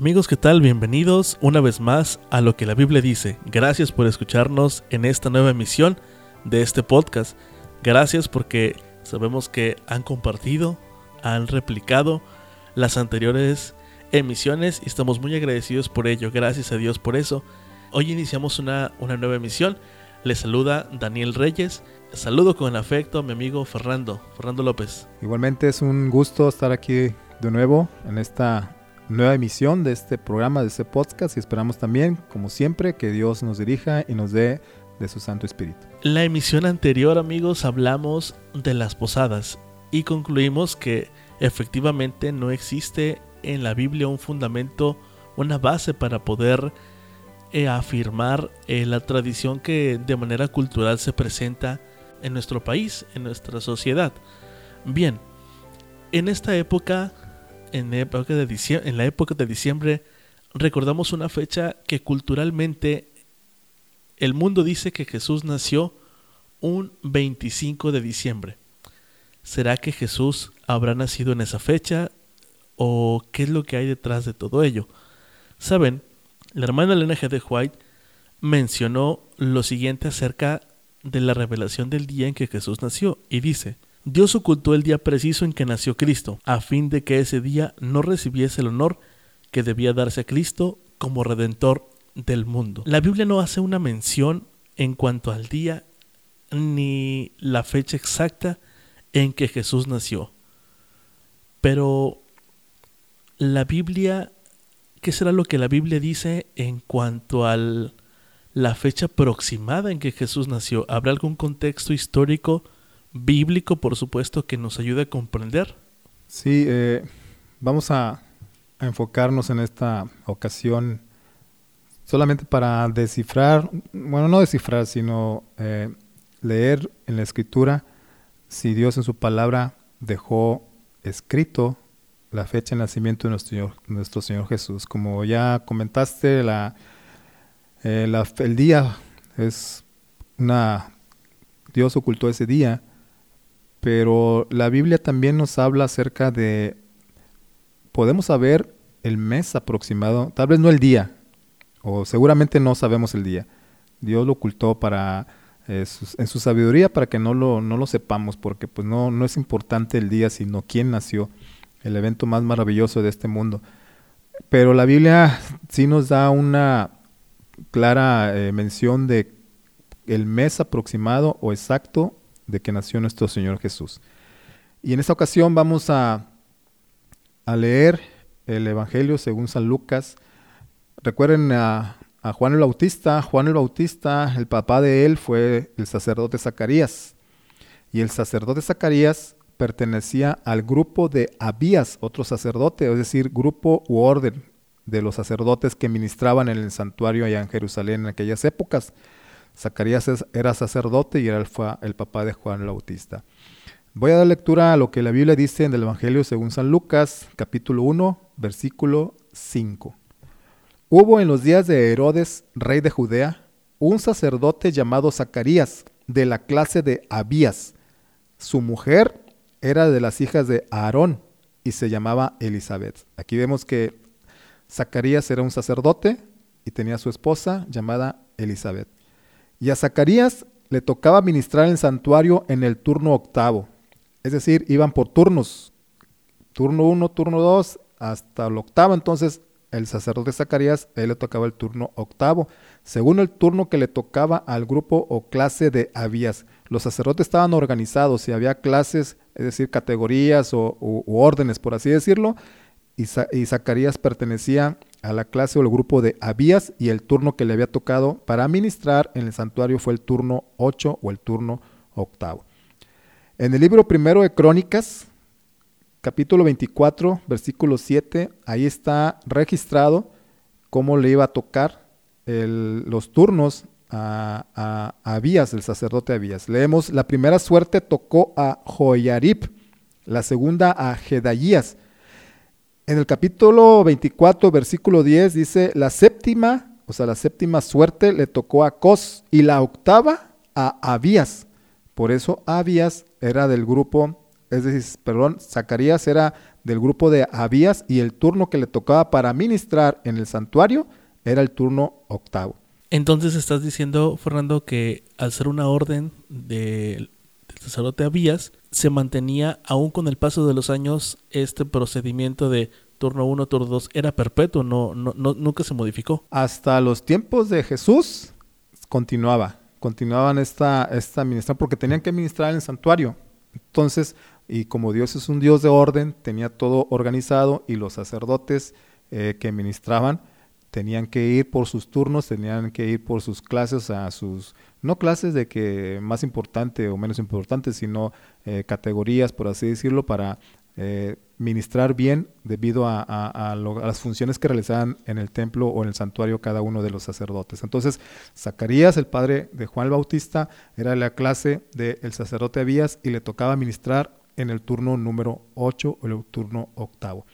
Amigos, ¿qué tal? Bienvenidos una vez más a lo que la Biblia dice. Gracias por escucharnos en esta nueva emisión de este podcast. Gracias porque sabemos que han compartido, han replicado las anteriores emisiones y estamos muy agradecidos por ello. Gracias a Dios por eso. Hoy iniciamos una, una nueva emisión. Les saluda Daniel Reyes. Saludo con afecto a mi amigo Fernando, Fernando López. Igualmente es un gusto estar aquí de nuevo en esta nueva emisión de este programa, de este podcast y esperamos también, como siempre, que Dios nos dirija y nos dé de su Santo Espíritu. La emisión anterior, amigos, hablamos de las posadas y concluimos que efectivamente no existe en la Biblia un fundamento, una base para poder eh, afirmar eh, la tradición que de manera cultural se presenta en nuestro país, en nuestra sociedad. Bien, en esta época en, época de en la época de diciembre recordamos una fecha que culturalmente el mundo dice que Jesús nació un 25 de diciembre. ¿Será que Jesús habrá nacido en esa fecha? ¿O qué es lo que hay detrás de todo ello? Saben, la hermana Elena G. de White mencionó lo siguiente acerca de la revelación del día en que Jesús nació y dice, Dios ocultó el día preciso en que nació Cristo, a fin de que ese día no recibiese el honor que debía darse a Cristo como redentor del mundo. La Biblia no hace una mención en cuanto al día ni la fecha exacta en que Jesús nació. Pero la Biblia, ¿qué será lo que la Biblia dice en cuanto a la fecha aproximada en que Jesús nació? ¿Habrá algún contexto histórico? Bíblico, por supuesto, que nos ayude a comprender. Sí, eh, vamos a, enfocarnos en esta ocasión solamente para descifrar, bueno, no descifrar, sino eh, leer en la escritura si Dios en su palabra dejó escrito la fecha de nacimiento de nuestro Señor, nuestro Señor Jesús. Como ya comentaste, la, eh, el día es una... Dios ocultó ese día pero la Biblia también nos habla acerca de, podemos saber el mes aproximado, tal vez no el día, o seguramente no sabemos el día. Dios lo ocultó para, eh, en su sabiduría para que no lo, no lo sepamos, porque pues no, no es importante el día, sino quién nació, el evento más maravilloso de este mundo. Pero la Biblia sí nos da una clara eh, mención de el mes aproximado o exacto de que nació nuestro Señor Jesús. Y en esta ocasión vamos a, a leer el Evangelio según San Lucas. Recuerden a, a, Juan el Bautista. Juan el Bautista, el papá de él fue el sacerdote Zacarías. Y el sacerdote Zacarías pertenecía al grupo de Abías, otro sacerdote, es decir, grupo u orden de los sacerdotes que ministraban en el santuario allá en Jerusalén en aquellas épocas. Zacarías era sacerdote y era el, papá de Juan el Bautista. Voy a dar lectura a lo que la Biblia dice en el Evangelio según San Lucas, capítulo 1, versículo 5. Hubo en los días de Herodes, rey de Judea, un sacerdote llamado Zacarías, de la clase de Abías. Su mujer era de las hijas de Aarón y se llamaba Elizabeth. Aquí vemos que Zacarías era un sacerdote y tenía su esposa llamada Elizabeth. Y a Zacarías le tocaba ministrar el santuario en el turno octavo. Es decir, iban por turnos. Turno uno, turno dos, hasta el octavo. Entonces, el sacerdote Zacarías, él le tocaba el turno octavo, según el turno que le tocaba al grupo o clase de Abías. Los sacerdotes estaban organizados y había clases, es decir, categorías o órdenes, por así decirlo, y Zacarías pertenecía a la clase o el grupo de Abías y el turno que le había tocado para ministrar en el santuario fue el turno 8 o el turno octavo. En el libro primero de Crónicas, capítulo 24, versículo 7, ahí está registrado cómo le iba a tocar los turnos a, a, Abías, el sacerdote Abías. Leemos, la primera suerte tocó a Joyarib, la segunda a Gedalías, en el capítulo 24, versículo 10 dice, la séptima, o sea, la séptima suerte le tocó a Cos y la octava a Abías. Por eso Abías era del grupo, es decir, perdón, Zacarías era del grupo de Abías y el turno que le tocaba para ministrar en el santuario era el turno octavo. Entonces estás diciendo, Fernando, que al ser una orden del sacerdote Abías, se mantenía aún con el paso de los años este procedimiento de turno 1, turno 2, era perpetuo, no, no, nunca se modificó. Hasta los tiempos de Jesús continuaba, continuaban esta, esta administración porque tenían que administrar en el santuario. Entonces, y como Dios es un Dios de orden, tenía todo organizado y los sacerdotes eh, que ministraban tenían que ir por sus turnos, tenían que ir por sus clases a sus, no clases de que más importante o menos importante, sino eh, categorías, por así decirlo, para eh, ministrar bien debido a, las funciones que realizaban en el templo o en el santuario cada uno de los sacerdotes. Entonces, Zacarías, el padre de Juan el Bautista, era la clase del sacerdote Abías y le tocaba ministrar en el turno número 8 o el turno octavo.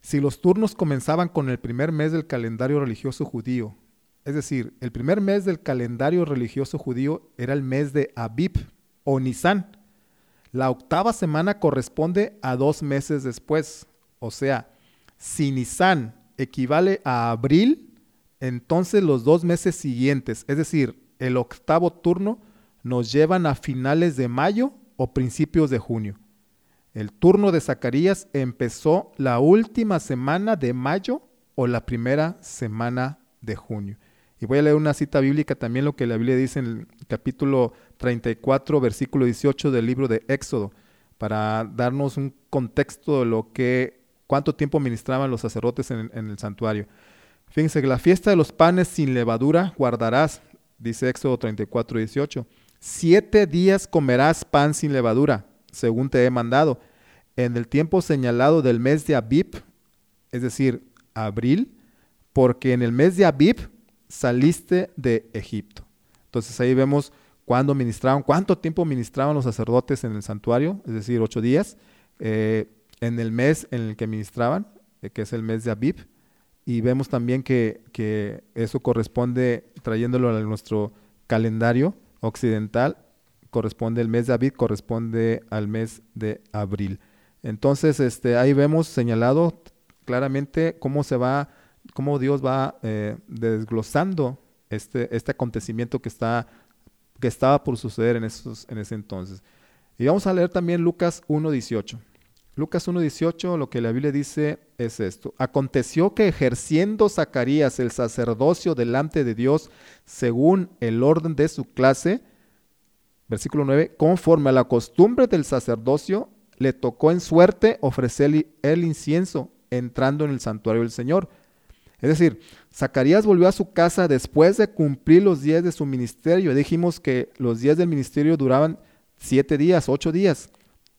Si los turnos comenzaban con el primer mes del calendario religioso judío, es decir, el primer mes del calendario religioso judío era el mes de Abib o Nisan. La octava semana corresponde a dos meses después. O sea, si Nisan equivale a abril, entonces los dos meses siguientes, es decir, el octavo turno, nos llevan a finales de mayo o principios de junio. El turno de Zacarías empezó la última semana de mayo o la primera semana de junio. Y voy a leer una cita bíblica también, lo que la Biblia dice en el capítulo 34, versículo 18 del libro de Éxodo, para darnos un contexto de lo que, cuánto tiempo ministraban los sacerdotes en, en el santuario. Fíjense la fiesta de los panes sin levadura guardarás, dice Éxodo 34, 18. Siete días comerás pan sin levadura según te he mandado, en el tiempo señalado del mes de Abib, es decir, abril, porque en el mes de Abib saliste de Egipto. Entonces ahí vemos cuándo ministraban, cuánto tiempo ministraban los sacerdotes en el santuario, es decir, ocho días, eh, en el mes en el que ministraban, eh, que es el mes de Abib, y vemos también que, que eso corresponde, trayéndolo a nuestro calendario occidental, corresponde el mes de Abid, corresponde al mes de abril. Entonces, este, ahí vemos señalado claramente cómo se va, cómo Dios va eh, desglosando este, este acontecimiento que, está, que estaba por suceder en, esos, en ese entonces. Y vamos a leer también Lucas 1.18. Lucas 1.18, lo que la Biblia dice es esto. Aconteció que ejerciendo Zacarías el sacerdocio delante de Dios según el orden de su clase, versículo 9, conforme a la costumbre del sacerdocio, le tocó en suerte ofrecer el incienso entrando en el santuario del Señor. Es decir, Zacarías volvió a su casa después de cumplir los días de su ministerio. Dijimos que los días del ministerio duraban siete días, ocho días.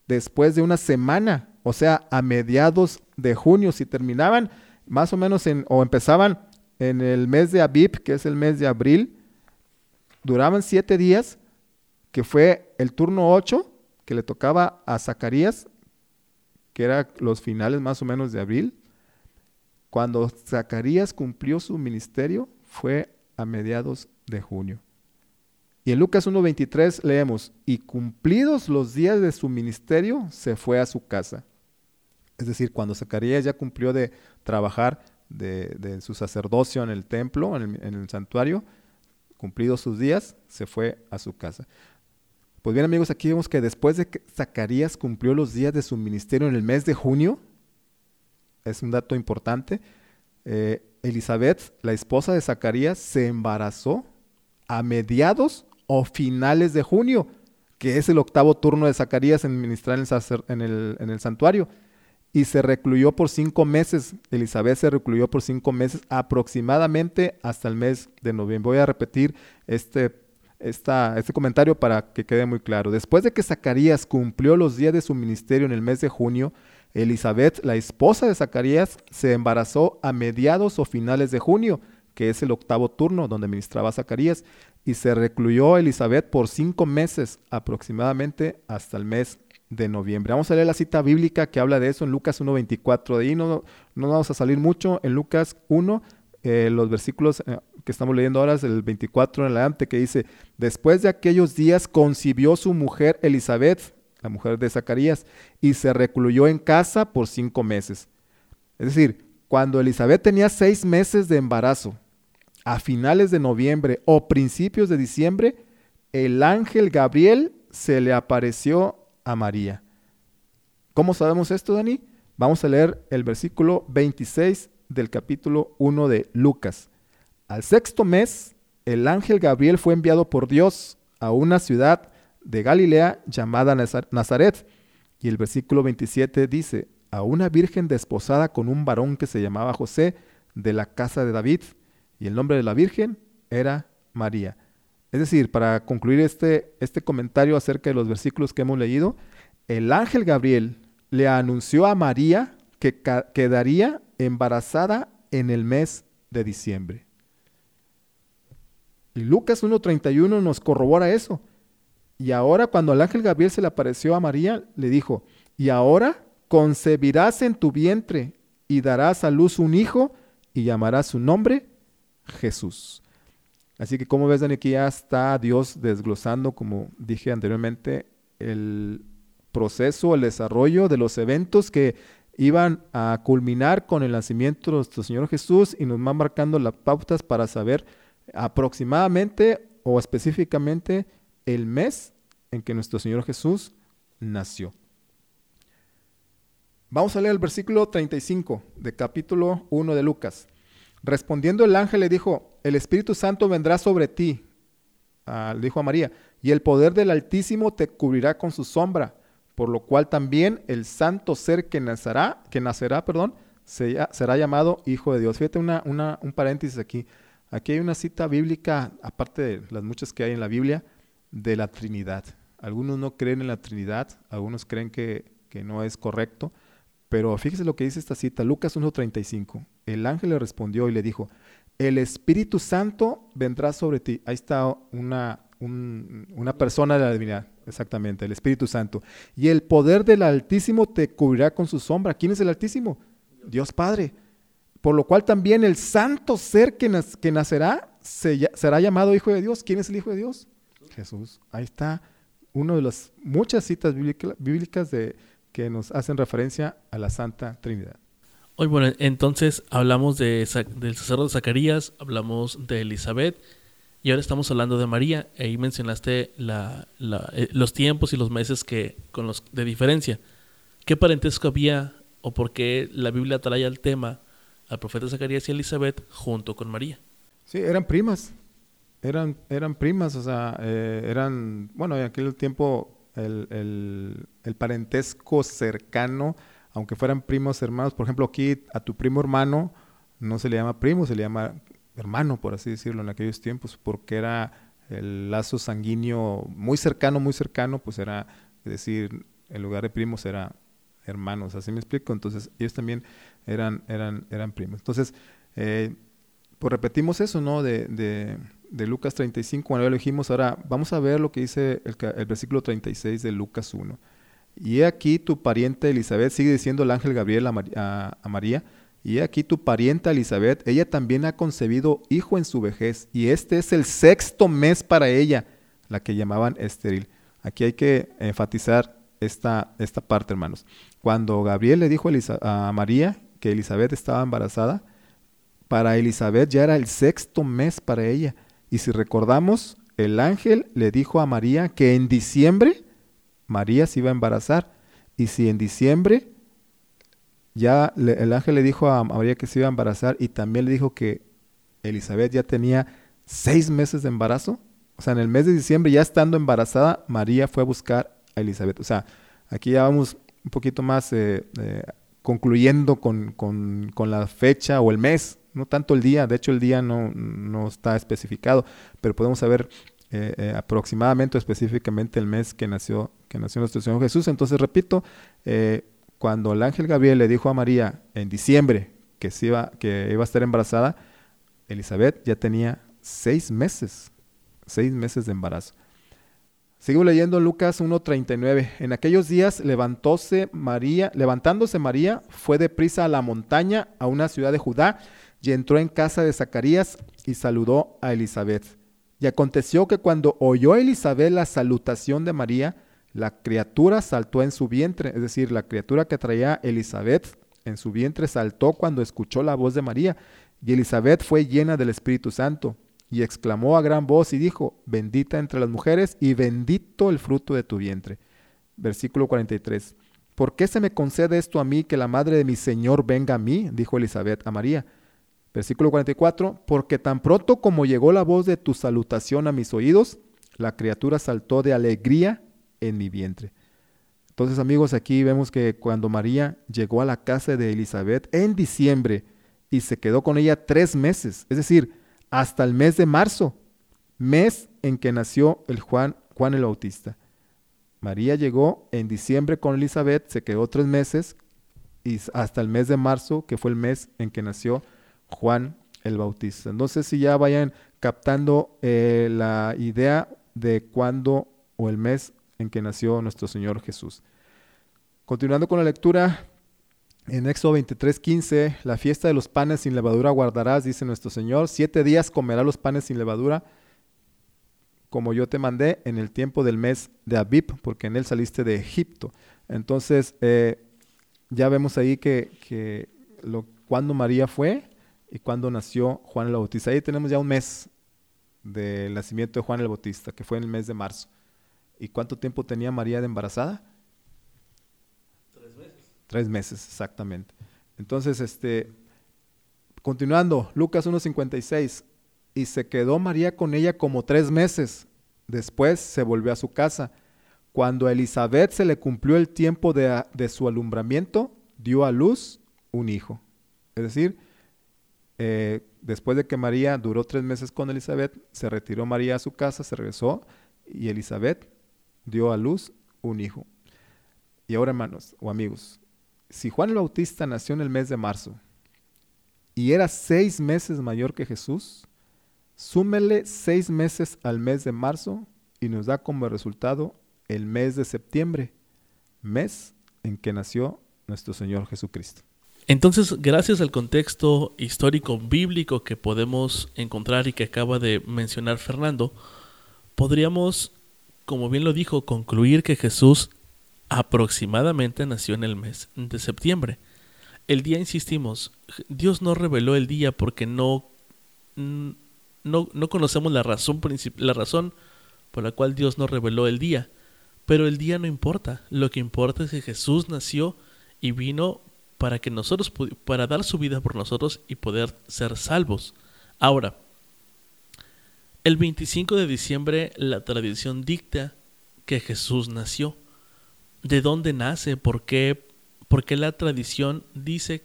Después de una semana, o sea, a mediados de junio, si terminaban más o menos en, o empezaban en el mes de Abib, que es el mes de abril, duraban siete días que fue el turno 8 que le tocaba a Zacarías, que era los finales más o menos de abril. Cuando Zacarías cumplió su ministerio fue a mediados de junio. Y en Lucas 1.23 leemos, y cumplidos los días de su ministerio, se fue a su casa. Es decir, cuando Zacarías ya cumplió de trabajar de, su sacerdocio en el templo, en el, en el santuario, cumplidos sus días, se fue a su casa. Pues bien amigos, aquí vemos que después de que Zacarías cumplió los días de su ministerio en el mes de junio, es un dato importante, eh, Elizabeth, la esposa de Zacarías, se embarazó a mediados o finales de junio, que es el octavo turno de Zacarías en ministrar en el, santuario, y se recluyó por cinco meses. Elizabeth se recluyó por cinco meses aproximadamente hasta el mes de noviembre. Voy a repetir este este comentario para que quede muy claro. Después de que Zacarías cumplió los días de su ministerio en el mes de junio, Elizabeth, la esposa de Zacarías, se embarazó a mediados o finales de junio, que es el octavo turno donde ministraba Zacarías, y se recluyó Elizabeth por cinco meses aproximadamente hasta el mes de noviembre. Vamos a leer la cita bíblica que habla de eso en Lucas 1.24. De ahí no, no vamos a salir mucho. En Lucas 1, eh, los versículos eh, que estamos leyendo ahora es el 24 en adelante, que dice, después de aquellos días concibió su mujer Elizabeth, la mujer de Zacarías, y se recluyó en casa por cinco meses. Es decir, cuando Elizabeth tenía seis meses de embarazo, a finales de noviembre o principios de diciembre, el ángel Gabriel se le apareció a María. ¿Cómo sabemos esto, Dani? Vamos a leer el versículo 26 del capítulo 1 de Lucas. Al sexto mes, el ángel Gabriel fue enviado por Dios a una ciudad de Galilea llamada Nazaret. Y el versículo 27 dice, a una virgen desposada con un varón que se llamaba José de la casa de David. Y el nombre de la virgen era María. Es decir, para concluir este, este comentario acerca de los versículos que hemos leído, el ángel Gabriel le anunció a María que quedaría embarazada en el mes de diciembre. Y Lucas 1.31 nos corrobora eso. Y ahora cuando el ángel Gabriel se le apareció a María, le dijo, y ahora concebirás en tu vientre y darás a luz un hijo y llamarás su nombre Jesús. Así que como ves, Dani, aquí ya está Dios desglosando, como dije anteriormente, el proceso, el desarrollo de los eventos que iban a culminar con el nacimiento de nuestro Señor Jesús y nos van marcando las pautas para saber aproximadamente o específicamente el mes en que nuestro Señor Jesús nació. Vamos a leer el versículo 35 de capítulo 1 de Lucas. Respondiendo el ángel le dijo, el Espíritu Santo vendrá sobre ti, ah, dijo a María, y el poder del Altísimo te cubrirá con su sombra, por lo cual también el santo ser que nacerá, que nacerá, perdón, será llamado Hijo de Dios. Fíjate un paréntesis aquí. Aquí hay una cita bíblica, aparte de las muchas que hay en la Biblia, de la Trinidad. Algunos no creen en la Trinidad, algunos creen que, no es correcto, pero fíjese lo que dice esta cita, Lucas 1.35. El ángel le respondió y le dijo, el Espíritu Santo vendrá sobre ti. Ahí está una, una persona de la divinidad, exactamente, el Espíritu Santo. Y el poder del Altísimo te cubrirá con su sombra. ¿Quién es el Altísimo? Dios Padre. Por lo cual también el santo ser que, que nacerá será llamado Hijo de Dios. ¿Quién es el Hijo de Dios? Jesús. Ahí está una de las muchas citas bíblicas de, que nos hacen referencia a la Santa Trinidad. Hoy, bueno, entonces hablamos de, del sacerdote Zacarías, hablamos de Elizabeth y ahora estamos hablando de María. Ahí mencionaste la, eh, los tiempos y los meses que, con los de diferencia. ¿Qué parentesco había o por qué la Biblia trae al tema al profeta Zacarías y Elizabeth junto con María. Sí, eran primas, eran, eran primas, o sea, eh, eran, bueno, en aquel tiempo el, parentesco cercano, aunque fueran primos hermanos, por ejemplo, aquí a tu primo hermano no se le llama primo, se le llama hermano, por así decirlo, en aquellos tiempos, porque era el lazo sanguíneo muy cercano, muy cercano, pues era, decir, en lugar de primos era hermanos, así me explico. Entonces, ellos también eran, eran, eran primos. Entonces, eh, pues repetimos eso, ¿no? De, de Lucas 35, cuando lo dijimos, ahora vamos a ver lo que dice el, el versículo 36 de Lucas 1. Y aquí tu pariente Elizabeth, sigue diciendo el ángel Gabriel a, a, María, y aquí tu pariente Elizabeth, ella también ha concebido hijo en su vejez, y este es el sexto mes para ella, la que llamaban estéril. Aquí hay que enfatizar esta, esta parte, hermanos. Cuando Gabriel le dijo a, María que Elizabeth estaba embarazada, para Elizabeth ya era el sexto mes para ella. Y si recordamos, el ángel le dijo a María que en diciembre María se iba a embarazar. Y si en diciembre ya el ángel le dijo a María que se iba a embarazar y también le dijo que Elizabeth ya tenía seis meses de embarazo. O sea, en el mes de diciembre, ya estando embarazada, María fue a buscar a Elizabeth. O sea, aquí ya vamos un poquito más eh, eh, concluyendo con, la fecha o el mes, no tanto el día, de hecho el día no, no está especificado, pero podemos saber eh, aproximadamente específicamente el mes que nació, que nació nuestro Señor Jesús. Entonces, repito, cuando el ángel Gabriel le dijo a María en diciembre que, iba, que iba a estar embarazada, Elizabeth ya tenía seis meses, seis meses de embarazo. Sigo leyendo Lucas 1.39. En aquellos días levantóse María, levantándose María, fue deprisa a la montaña, a una ciudad de Judá, y entró en casa de Zacarías y saludó a Elizabeth. Y aconteció que cuando oyó Elizabeth la salutación de María, La criatura saltó en su vientre, es decir, la criatura que traía Elizabeth en su vientre saltó cuando escuchó la voz de María, y Elizabeth fue llena del Espíritu Santo, y exclamó a gran voz y dijo, bendita entre las mujeres y bendito el fruto de tu vientre. Versículo 43. ¿Por qué se me concede esto a mí que la madre de mi Señor venga a mí? dijo Elizabeth a María. Versículo 44. Porque tan pronto como llegó la voz de tu salutación a mis oídos, la criatura saltó de alegría en mi vientre. Entonces amigos, aquí vemos que cuando María llegó a la casa de Elizabeth en diciembre y se quedó con ella tres meses, es decir, hasta el mes de marzo, mes en que nació el Juan, Juan el Bautista. María llegó en diciembre con Elizabeth, se quedó tres meses y hasta el mes de marzo, que fue el mes en que nació Juan el Bautista. Entonces, si ya vayan captando eh, la idea de cuándo o el mes en que nació nuestro Señor Jesús. Continuando con la lectura, en Éxodo 23:15, la fiesta de los panes sin levadura guardarás, dice nuestro Señor. Siete días comerás los panes sin levadura, como yo te mandé en el tiempo del mes de Abib, porque en él saliste de Egipto. Entonces, eh, ya vemos ahí que, cuando María fue y cuando nació Juan el Bautista. Ahí tenemos ya un mes del nacimiento de Juan el Bautista, que fue en el mes de marzo. ¿Y cuánto tiempo tenía María de embarazada? Tres meses. Tres meses, exactamente. Entonces, este, continuando, Lucas 1.56, y se quedó María con ella como tres meses. Después se volvió a su casa. Cuando a Elizabeth se le cumplió el tiempo de, de su alumbramiento, dio a luz un hijo. Es decir, eh, después de que María duró tres meses con Elizabeth, se retiró María a su casa, se regresó y Elizabeth dio a luz un hijo. Y ahora, hermanos o amigos, si Juan Bautista nació en el mes de marzo y era seis meses mayor que Jesús, súmele seis meses al mes de marzo y nos da como resultado el mes de septiembre, mes en que nació nuestro Señor Jesucristo. Entonces, gracias al contexto histórico bíblico que podemos encontrar y que acaba de mencionar Fernando, podríamos como bien lo dijo, concluir que Jesús aproximadamente nació en el mes de septiembre. El día, insistimos, Dios no reveló el día porque no, no, no conocemos la razón, la razón por la cual Dios no reveló el día. Pero el día no importa. Lo que importa es que Jesús nació y vino para que nosotros para dar su vida por nosotros y poder ser salvos. Ahora, el 25 de diciembre la tradición dicta que Jesús nació. ¿De dónde nace? ¿Por qué? ¿Por la tradición dice,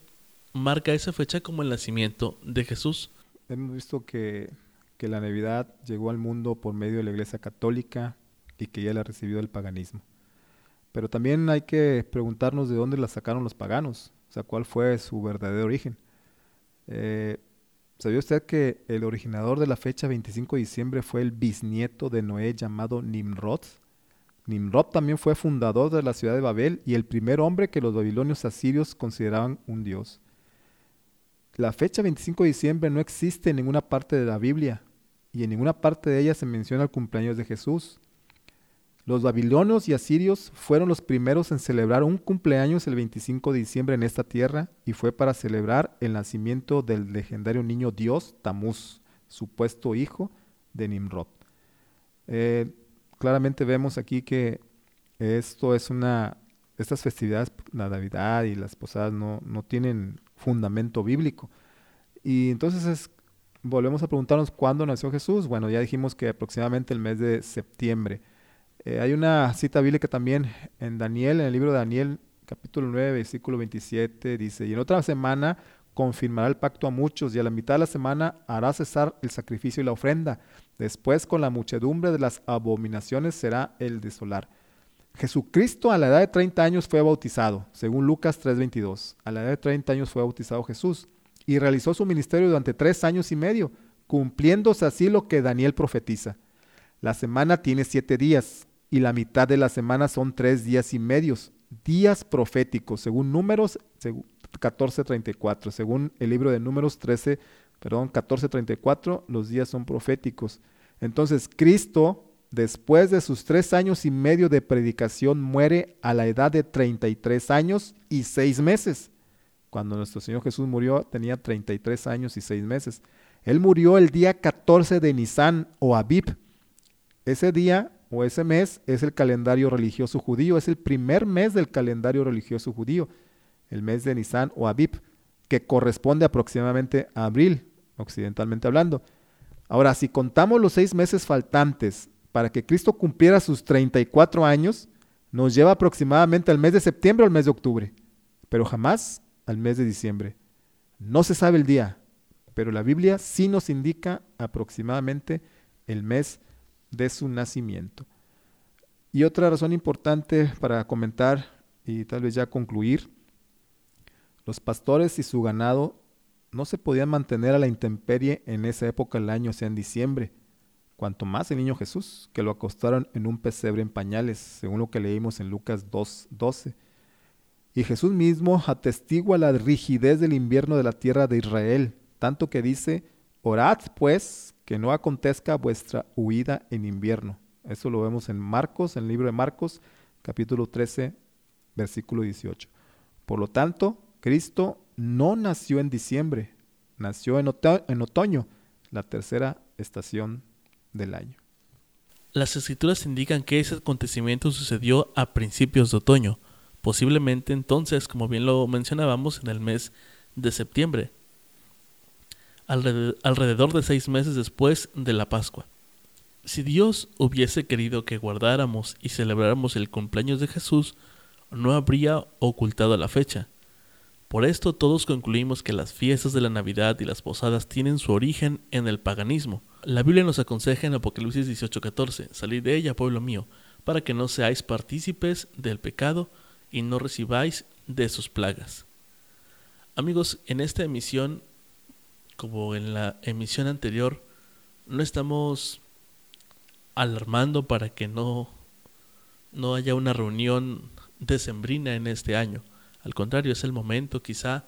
marca esa fecha como el nacimiento de Jesús? Hemos visto que, que la Navidad llegó al mundo por medio de la Iglesia Católica y que ya la recibió del paganismo. Pero también hay que preguntarnos de dónde la sacaron los paganos, o sea, cuál fue su verdadero origen. Eh, ¿Sabía usted que el originador de la fecha 25 de diciembre fue el bisnieto de Noé llamado Nimrod? Nimrod también fue fundador de la ciudad de Babel y el primer hombre que los babilonios asirios consideraban un dios. La fecha 25 de diciembre no existe en ninguna parte de la Biblia y en ninguna parte de ella se menciona el cumpleaños de Jesús. Los babilonios y asirios fueron los primeros en celebrar un cumpleaños el 25 de diciembre en esta tierra y fue para celebrar el nacimiento del legendario niño dios Tamuz, supuesto hijo de Nimrod. Eh, claramente vemos aquí que esto es una, estas festividades, la Navidad y las posadas no, no tienen fundamento bíblico. Y entonces volvemos a preguntarnos cuándo nació Jesús. Bueno, ya dijimos que aproximadamente el mes de septiembre. Eh, hay una cita bíblica también en Daniel, en el libro de Daniel, capítulo 9, versículo 27, dice, y en otra semana confirmará el pacto a muchos, y a la mitad de la semana hará cesar el sacrificio y la ofrenda. Después, con la muchedumbre de las abominaciones, será el desolar. Jesucristo a la edad de 30 años fue bautizado, según Lucas 3:22. A la edad de 30 años fue bautizado Jesús y realizó su ministerio durante tres años y medio, cumpliéndose así lo que Daniel profetiza. La semana tiene siete días, y la mitad de la semana son tres días y medios, días proféticos, según números 14.34, según el libro de números 13, perdón, 14.34, los días son proféticos. Entonces, Cristo después de sus tres años y medio de predicación, muere a la edad de 33 años y seis meses. Cuando nuestro Señor Jesús murió tenía 33 años y seis meses. Él murió el día 14 de Nisan o Abib. Ese día o ese mes es el calendario religioso judío, es el primer mes del calendario religioso judío, el mes de Nisan o Abib, que corresponde aproximadamente a abril, occidentalmente hablando. Ahora, si contamos los seis meses faltantes para que Cristo cumpliera sus 34 años, nos lleva aproximadamente al mes de septiembre o al mes de octubre, pero jamás al mes de diciembre. No se sabe el día, pero la Biblia sí nos indica aproximadamente el mes de su nacimiento. Y otra razón importante para comentar y tal vez ya concluir, los pastores y su ganado no se podían mantener a la intemperie en esa época del año, sea, en diciembre, cuanto más el niño Jesús, que lo acostaron en un pesebre en pañales, según lo que leímos en Lucas 2.12. Y Jesús mismo atestigua la rigidez del invierno de la tierra de Israel, tanto que dice, orad pues que no acontezca vuestra huida en invierno. Eso lo vemos en Marcos, en el libro de Marcos, capítulo 13, versículo 18. Por lo tanto, Cristo no nació en diciembre, nació en, otoño, la tercera estación del año. Las escrituras indican que ese acontecimiento sucedió a principios de otoño, posiblemente entonces, como bien lo mencionábamos, en el mes de septiembre, alrededor de seis meses después de la Pascua. Si Dios hubiese querido que guardáramos y celebráramos el cumpleaños de Jesús, no habría ocultado la fecha. Por esto todos concluimos que las fiestas de la Navidad y las posadas tienen su origen en el paganismo. La Biblia nos aconseja en Apocalipsis 18:14, salid de ella, pueblo mío, para que no seáis partícipes del pecado y no recibáis de sus plagas. Amigos, en esta emisión, como en la emisión anterior, no estamos alarmando para que no, no haya una reunión decembrina en este año. Al contrario, es el momento quizá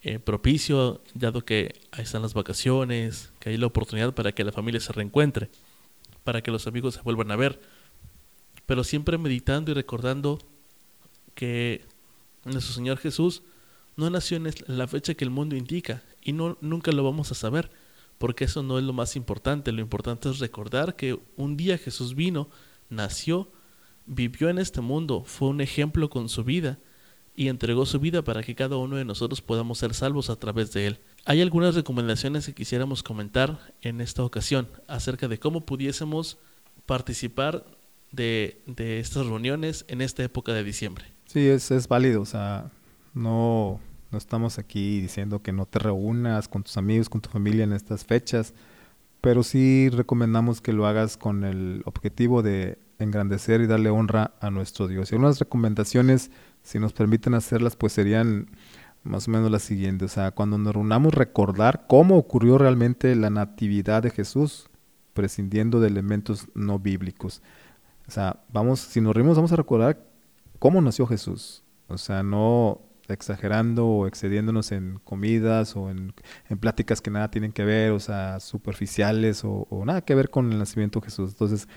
eh, propicio, dado que ahí están las vacaciones, que hay la oportunidad para que la familia se reencuentre, para que los amigos se vuelvan a ver. Pero siempre meditando y recordando que nuestro Señor Jesús no nació en la fecha que el mundo indica y no, nunca lo vamos a saber, porque eso no es lo más importante. Lo importante es recordar que un día Jesús vino, nació, vivió en este mundo, fue un ejemplo con su vida y entregó su vida para que cada uno de nosotros podamos ser salvos a través de él. Hay algunas recomendaciones que quisiéramos comentar en esta ocasión acerca de cómo pudiésemos participar de, de estas reuniones en esta época de diciembre. Sí, es, es válido, o sea, no, no estamos aquí diciendo que no te reúnas con tus amigos, con tu familia en estas fechas, pero sí recomendamos que lo hagas con el objetivo de engrandecer y darle honra a nuestro Dios. Y algunas recomendaciones si nos permiten hacerlas, pues serían más o menos las siguientes. O sea, cuando nos reunamos, recordar cómo ocurrió realmente la natividad de Jesús, prescindiendo de elementos no bíblicos. O sea, vamos, si nos reunimos, vamos a recordar cómo nació Jesús. O sea, no exagerando o excediéndonos en comidas o en, pláticas que nada tienen que ver, o sea, superficiales o, o, nada que ver con el nacimiento de Jesús. Entonces,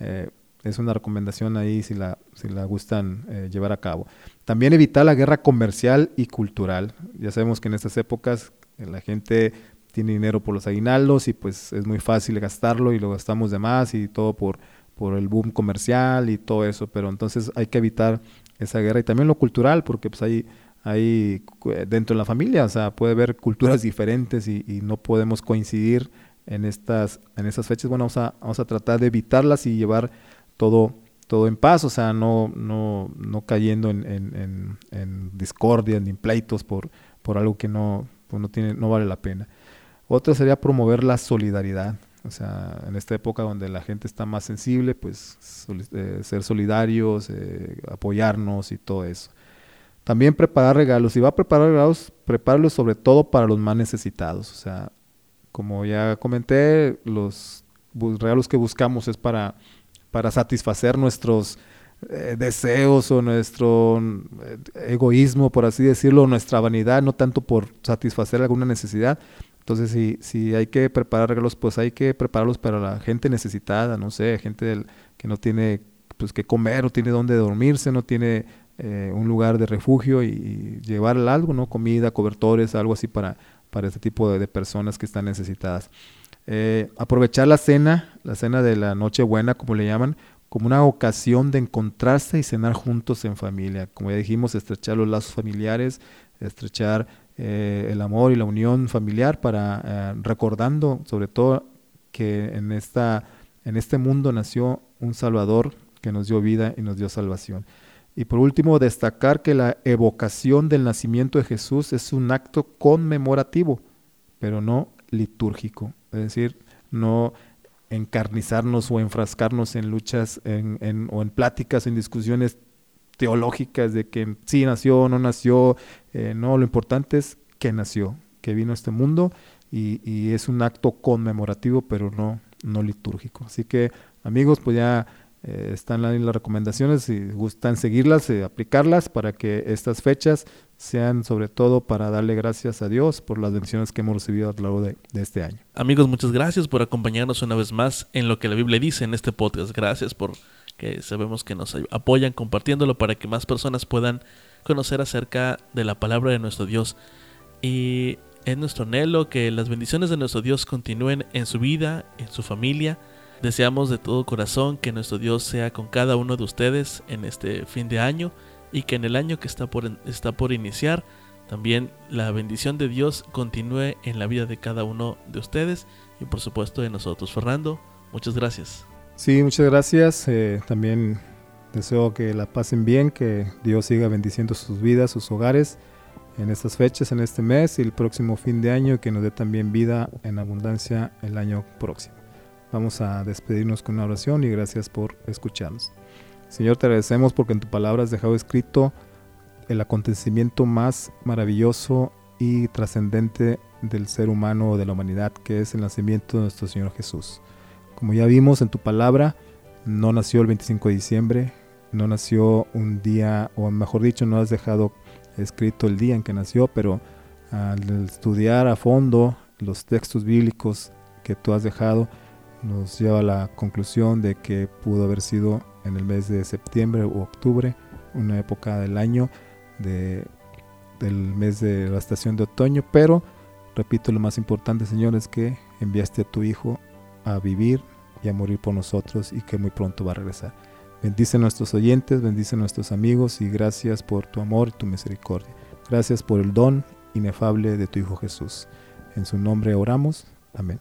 eh, es una recomendación ahí si la, si la gustan eh, llevar a cabo. También evitar la guerra comercial y cultural. Ya sabemos que en estas épocas eh, la gente tiene dinero por los aguinaldos y pues es muy fácil gastarlo y lo gastamos de más y todo por, por el boom comercial y todo eso, pero entonces hay que evitar esa guerra y también lo cultural porque pues hay, hay dentro de la familia, o sea, puede haber culturas diferentes y, no podemos coincidir en estas, en estas fechas. Bueno, vamos a, vamos a tratar de evitarlas y llevar todo, todo en paz, o sea, no, no, no cayendo en, en, en, discordia ni en pleitos por, por algo que no, pues no, tiene, no vale la pena. Otra sería promover la solidaridad. O sea, en esta época donde la gente está más sensible, pues eh, ser solidarios, eh, apoyarnos y todo eso. También preparar regalos. Si va a preparar regalos, prepáralos sobre todo para los más necesitados. O sea, como ya comenté, los regalos que buscamos es para para satisfacer nuestros eh, deseos o nuestro eh, egoísmo, por así decirlo, nuestra vanidad, no tanto por satisfacer alguna necesidad, Entonces, si, si hay que preparar regalos, pues hay que prepararlos para la gente necesitada, no sé, gente del, que no tiene pues que comer, no tiene dónde dormirse, no tiene eh, un lugar de refugio y, llevarle algo, ¿no? Comida, cobertores, algo así para, para este tipo de, personas que están necesitadas. Eh, aprovechar la cena, la cena de la Nochebuena, como le llaman, como una ocasión de encontrarse y cenar juntos en familia. Como ya dijimos, estrechar los lazos familiares, estrechar eh, el amor y la unión familiar para recordando sobre todo que en, esta, en este mundo nació un Salvador que nos dio vida y nos dio salvación. Y por último, destacar que la evocación del nacimiento de Jesús es un acto conmemorativo, pero no litúrgico. Es decir, no encarnizarnos o enfrascarnos en luchas en, o en pláticas, en discusiones teológicas de que sí nació o no nació. Eh, no, lo importante es que nació, que vino a este mundo y, y, es un acto conmemorativo, pero no, no litúrgico. Así que amigos, pues ya eh, están ahí las recomendaciones, si gustan seguirlas, y aplicarlas para que estas fechas sean sobre todo para darle gracias a Dios por las bendiciones que hemos recibido a lo largo de, este año. Amigos, muchas gracias por acompañarnos una vez más en lo que la Biblia dice en este podcast. Gracias por que sabemos que nos apoyan compartiéndolo para que más personas puedan conocer acerca de la palabra de nuestro Dios. Y es nuestro anhelo que las bendiciones de nuestro Dios continúen en su vida, en su familia, Deseamos de todo corazón que nuestro Dios sea con cada uno de ustedes en este fin de año y que en el año que está por, está por iniciar también la bendición de Dios continúe en la vida de cada uno de ustedes y por supuesto de nosotros. Fernando, muchas gracias. Sí, muchas gracias. Eh, también deseo que la pasen bien, que Dios siga bendiciendo sus vidas, sus hogares en estas fechas, en este mes y el próximo fin de año, que nos dé también vida en abundancia el año próximo. Vamos a despedirnos con una oración y gracias por escucharnos. Señor, te agradecemos porque en tu palabra has dejado escrito el acontecimiento más maravilloso y trascendente del ser humano o de la humanidad, que es el nacimiento de nuestro Señor Jesús. Como ya vimos en tu palabra, no nació el 25 de diciembre, no nació un día, o mejor dicho, no has dejado escrito el día en que nació, pero al estudiar a fondo los textos bíblicos que tú has dejado, nos lleva a la conclusión de que pudo haber sido en el mes de septiembre u octubre, una época del año de, del mes de la estación de otoño, pero repito, lo más importante, Señor, es que enviaste a tu Hijo a vivir y a morir por nosotros y que muy pronto va a regresar. Bendice a nuestros oyentes, bendice a nuestros amigos y gracias por tu amor y tu misericordia. Gracias por el don inefable de tu Hijo Jesús. En su nombre oramos. Amén.